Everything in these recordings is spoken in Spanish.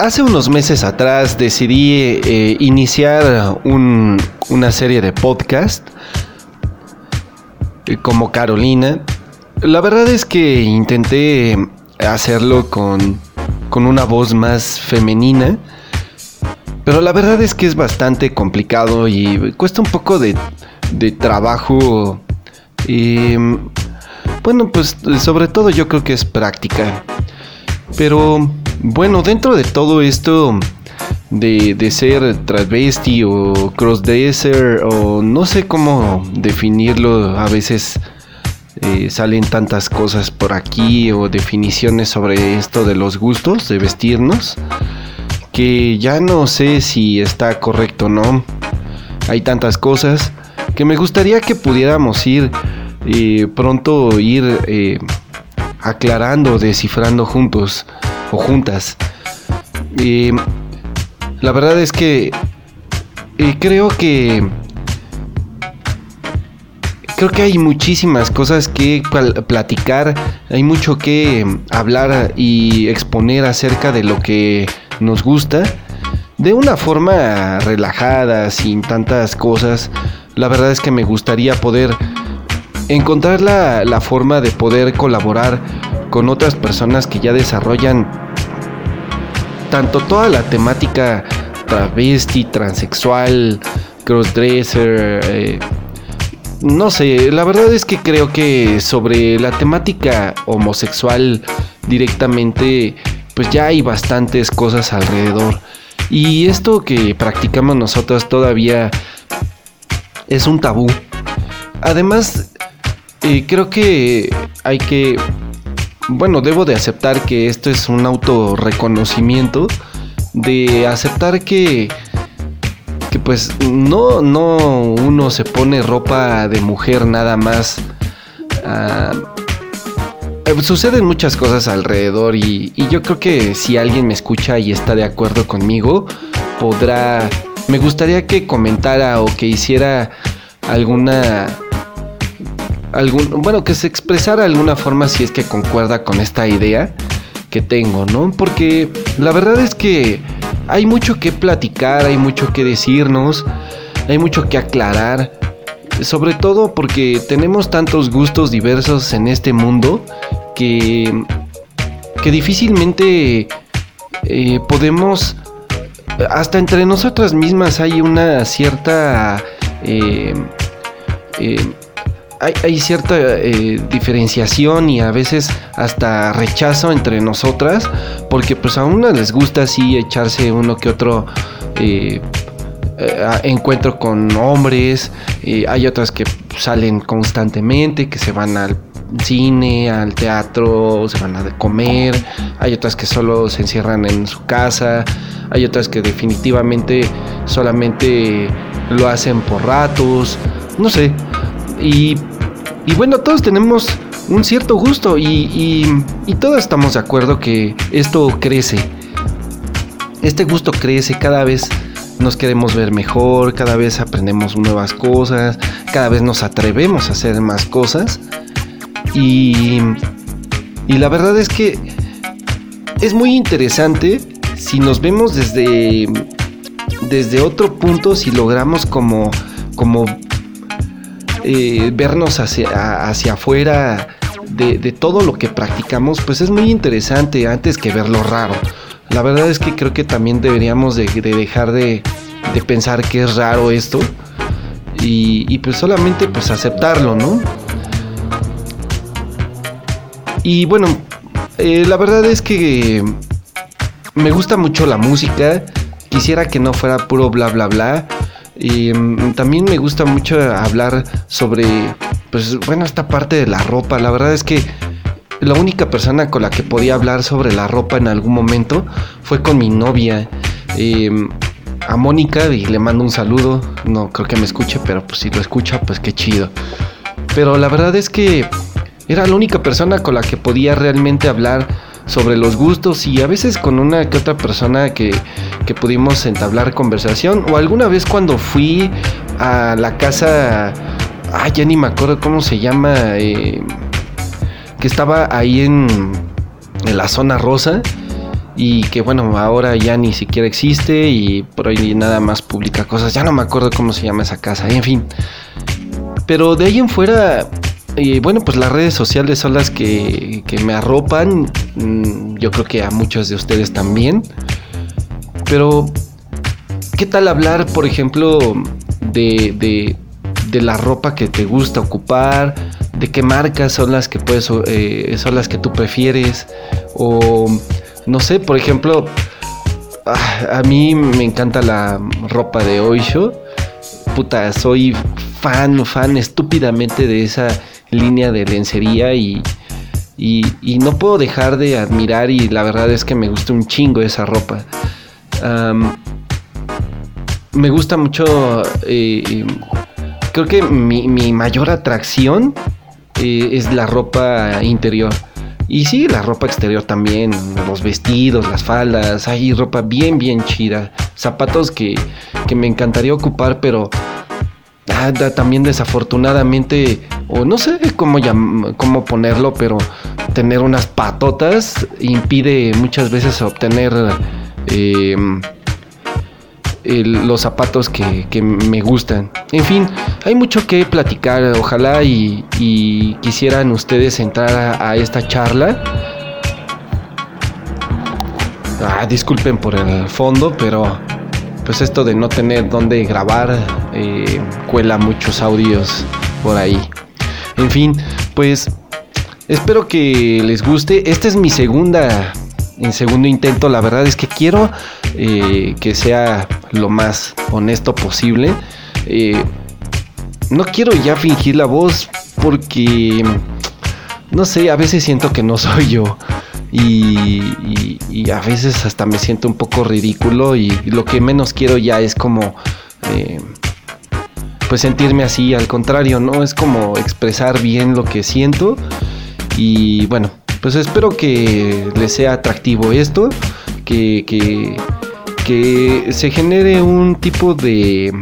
hace unos meses atrás decidí eh, iniciar una serie de podcast eh, como Carolina. La verdad es que intenté hacerlo con, con una voz más femenina. Pero la verdad es que es bastante complicado y cuesta un poco de, de trabajo. Y bueno, pues sobre todo yo creo que es práctica. Pero bueno, dentro de todo esto de, de ser travesti o crossdresser o no sé cómo definirlo, a veces eh, salen tantas cosas por aquí o definiciones sobre esto de los gustos de vestirnos que ya no sé si está correcto o no. Hay tantas cosas que me gustaría que pudiéramos ir eh, pronto ir eh, aclarando, descifrando juntos juntas. la verdad es que creo que creo que hay muchísimas cosas que platicar, hay mucho que hablar y exponer acerca de lo que nos gusta de una forma relajada, sin tantas cosas. La verdad es que me gustaría poder encontrar la, la forma de poder colaborar con otras personas que ya desarrollan tanto toda la temática travesti, transexual, crossdresser, eh, no sé, la verdad es que creo que sobre la temática homosexual directamente, pues ya hay bastantes cosas alrededor. Y esto que practicamos nosotros todavía es un tabú. Además, eh, creo que hay que bueno, debo de aceptar que esto es un autorreconocimiento, de aceptar que, que pues no, no uno se pone ropa de mujer nada más. Ah, eh, suceden muchas cosas alrededor y, y yo creo que si alguien me escucha y está de acuerdo conmigo, podrá... Me gustaría que comentara o que hiciera alguna algún, bueno, que se expresara de alguna forma si es que concuerda con esta idea que tengo, ¿no? Porque la verdad es que hay mucho que platicar, hay mucho que decirnos, hay mucho que aclarar, sobre todo porque tenemos tantos gustos diversos en este mundo que, que difícilmente eh, podemos, hasta entre nosotras mismas hay una cierta... Eh, eh, hay, cierta eh, diferenciación y a veces hasta rechazo entre nosotras, porque pues a unas les gusta así echarse uno que otro eh, eh, encuentro con hombres, hay otras que salen constantemente, que se van al cine, al teatro, se van a comer, hay otras que solo se encierran en su casa, hay otras que definitivamente solamente lo hacen por ratos, no sé. Y y bueno, todos tenemos un cierto gusto y, todos estamos de acuerdo que esto crece. Este gusto crece cada vez nos queremos ver mejor, cada vez aprendemos nuevas cosas, cada vez nos atrevemos a hacer más cosas. Y, y la verdad es que es muy interesante si nos vemos desde, desde otro punto, si logramos como, como eh, vernos hacia, hacia afuera de, todo lo que practicamos, pues es muy interesante antes que verlo raro. La verdad es que creo que también deberíamos de, dejar de, pensar que es raro esto y, pues solamente pues aceptarlo, ¿no? Y bueno, eh, la verdad es que me gusta mucho la música, quisiera que no fuera puro bla bla bla y mm, también me gusta mucho hablar sobre, pues bueno, esta parte de la ropa. La verdad es que la única persona con la que podía hablar sobre la ropa en algún momento fue con mi novia. Em, a Mónica y le mando un saludo. No creo que me escuche, pero pues si lo escucha, pues qué chido. Pero la verdad es que era la única persona con la que podía realmente hablar sobre los gustos y a veces con una que otra persona que, que pudimos entablar conversación o alguna vez cuando fui a la casa, ah, ya ni me acuerdo cómo se llama, eh, que estaba ahí en, en la zona rosa y que bueno, ahora ya ni siquiera existe y por ahí nada más publica cosas. Ya no me acuerdo cómo se llama esa casa, en fin. Pero de ahí en fuera, eh, bueno, pues las redes sociales son las que, me arropan. Mm, yo creo que a muchos de ustedes también. Pero, ¿qué tal hablar, por ejemplo, de, de, la ropa que te gusta ocupar? ¿De qué marcas son las que puedes, eh, son las que tú prefieres? O no sé, por ejemplo, ah, a mí me encanta la ropa de Oisho. Puta, soy fan, fan estúpidamente de esa línea de lencería y, y, no puedo dejar de admirar y la verdad es que me gusta un chingo esa ropa. me gusta mucho, eh, creo que mi, mayor atracción eh, es la ropa interior. Y sí, la ropa exterior también, los vestidos, las faldas, hay ropa bien, bien chida. Zapatos que, me encantaría ocupar, pero ah, también desafortunadamente, o no sé cómo, cómo ponerlo, pero tener unas patotas impide muchas veces obtener... Eh, los zapatos que, me gustan. En fin, hay mucho que platicar. Ojalá y, quisieran ustedes entrar a, esta charla. Ah, disculpen por el fondo, pero pues esto de no tener dónde grabar eh, cuela muchos audios por ahí. En fin, pues espero que les guste. Esta es mi segunda, en segundo intento. La verdad es que quiero eh, que sea lo más honesto posible. Eh, no quiero ya fingir la voz porque, no sé, a veces siento que no soy yo. Y, a veces hasta me siento un poco ridículo y, lo que menos quiero ya es como... Eh, pues sentirme así, al contrario, ¿no? Es como expresar bien lo que siento. Y bueno, pues espero que les sea atractivo esto, que, que, se genere un tipo de,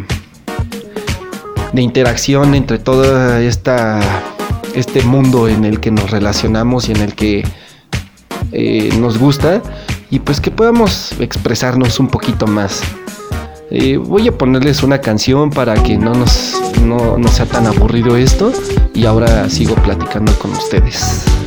de interacción entre toda esta este mundo en el que nos relacionamos y en el que eh, nos gusta y pues que podamos expresarnos un poquito más. Voy a ponerles una canción para que no nos no, no sea tan aburrido esto y ahora sigo platicando con ustedes.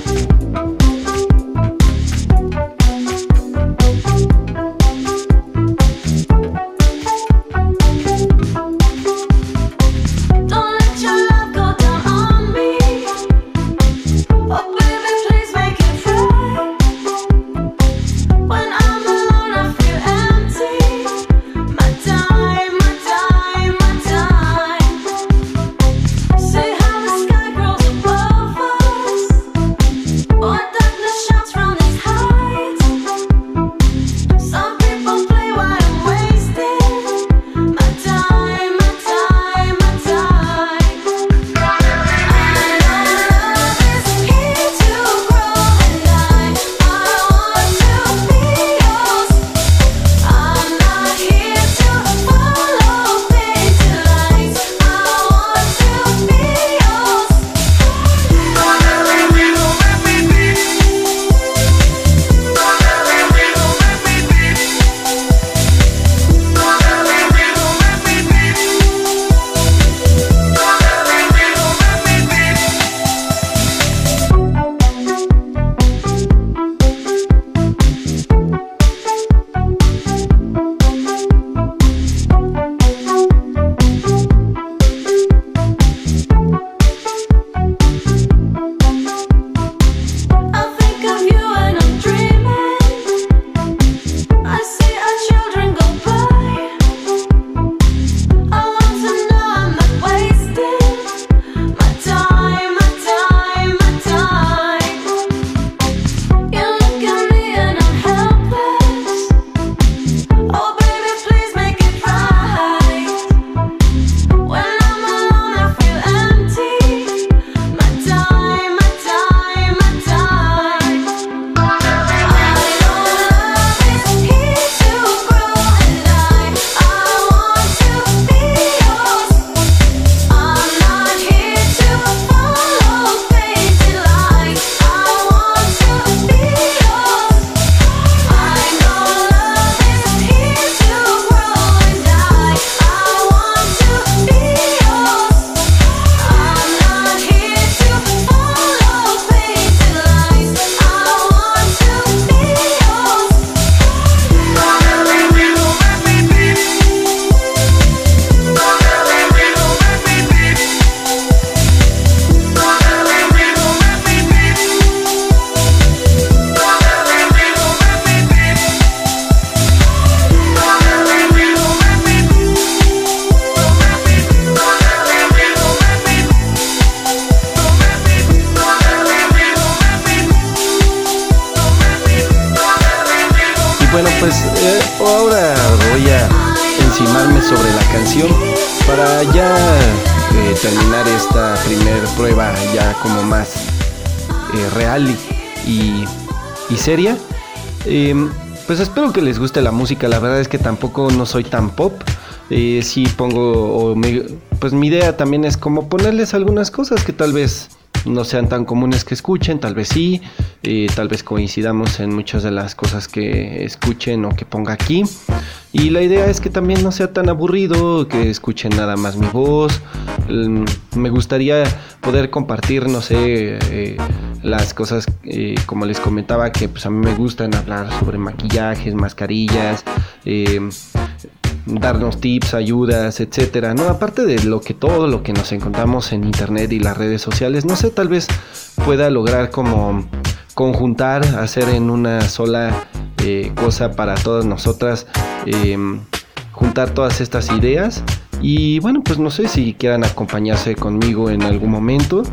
Pues eh, ahora voy a encimarme sobre la canción para ya eh, terminar esta primer prueba ya como más eh, real y, y seria. Em, pues espero que les guste la música, la verdad es que tampoco no soy tan pop. Sí pongo, pues mi idea también es como ponerles algunas cosas que tal vez no sean tan comunes que escuchen, tal vez sí, eh, tal vez coincidamos en muchas de las cosas que escuchen o que ponga aquí. Y la idea es que también no sea tan aburrido, que escuchen nada más mi voz. Mm, me gustaría poder compartir, no sé, eh, las cosas, eh, como les comentaba, que pues a mí me gustan hablar sobre maquillajes, mascarillas, darnos tips, ayudas, etcétera, ¿no? Aparte de lo que todo lo que nos encontramos en internet y las redes sociales, no sé, tal vez pueda lograr como conjuntar, hacer en una sola eh, cosa para todas nosotras, em, juntar todas estas ideas y bueno, pues no sé si quieran acompañarse conmigo en algún momento,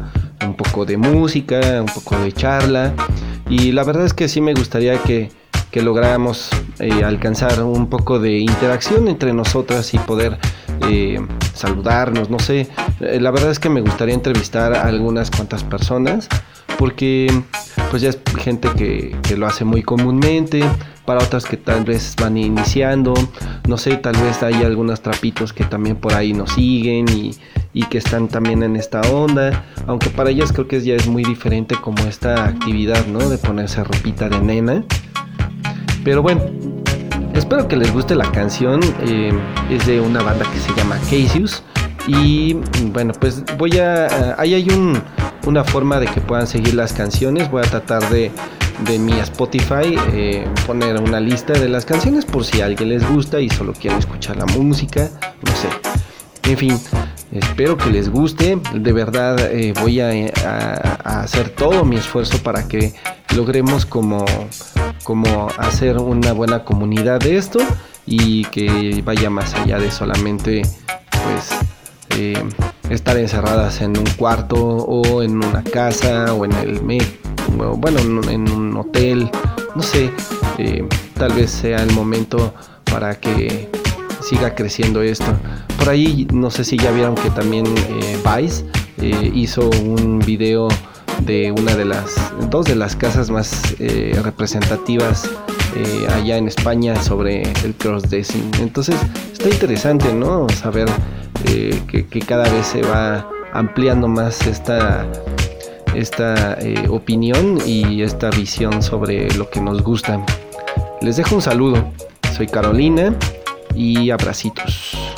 un poco de música, un poco de charla y la verdad es que sí me gustaría que que lográramos eh, alcanzar un poco de interacción entre nosotras y poder eh, saludarnos, no sé. Eh, la verdad es que me gustaría entrevistar a algunas cuantas personas porque pues ya es gente que, que, lo hace muy comúnmente, para otras que tal vez van iniciando, no sé, tal vez hay algunos trapitos que también por ahí nos siguen y, y que están también en esta onda, aunque para ellas creo que ya es muy diferente como esta actividad, ¿no? De ponerse ropita de nena. Pero bueno, espero que les guste la canción. Eh, es de una banda que se llama Casius. Y bueno, pues voy a... ahí hay una forma de que puedan seguir las canciones. Voy a tratar de, de mi Spotify eh, poner una lista de las canciones por si a alguien les gusta y solo quieren escuchar la música. No sé. En fin, espero que les guste. De verdad eh, voy a, a, hacer todo mi esfuerzo para que logremos como como hacer una buena comunidad de esto y que vaya más allá de solamente pues eh, estar encerradas en un cuarto o en una casa o en el bueno en un hotel no sé eh, tal vez sea el momento para que siga creciendo esto por ahí no sé si ya vieron que también eh, Vice hizo un video de una de las dos de las casas más eh, representativas eh, allá en España sobre el crossdressing. Entonces está interesante, ¿no? Saber eh, que, cada vez se va ampliando más esta esta opinión y esta visión sobre lo que nos gusta. Les dejo un saludo. Soy Carolina y abracitos.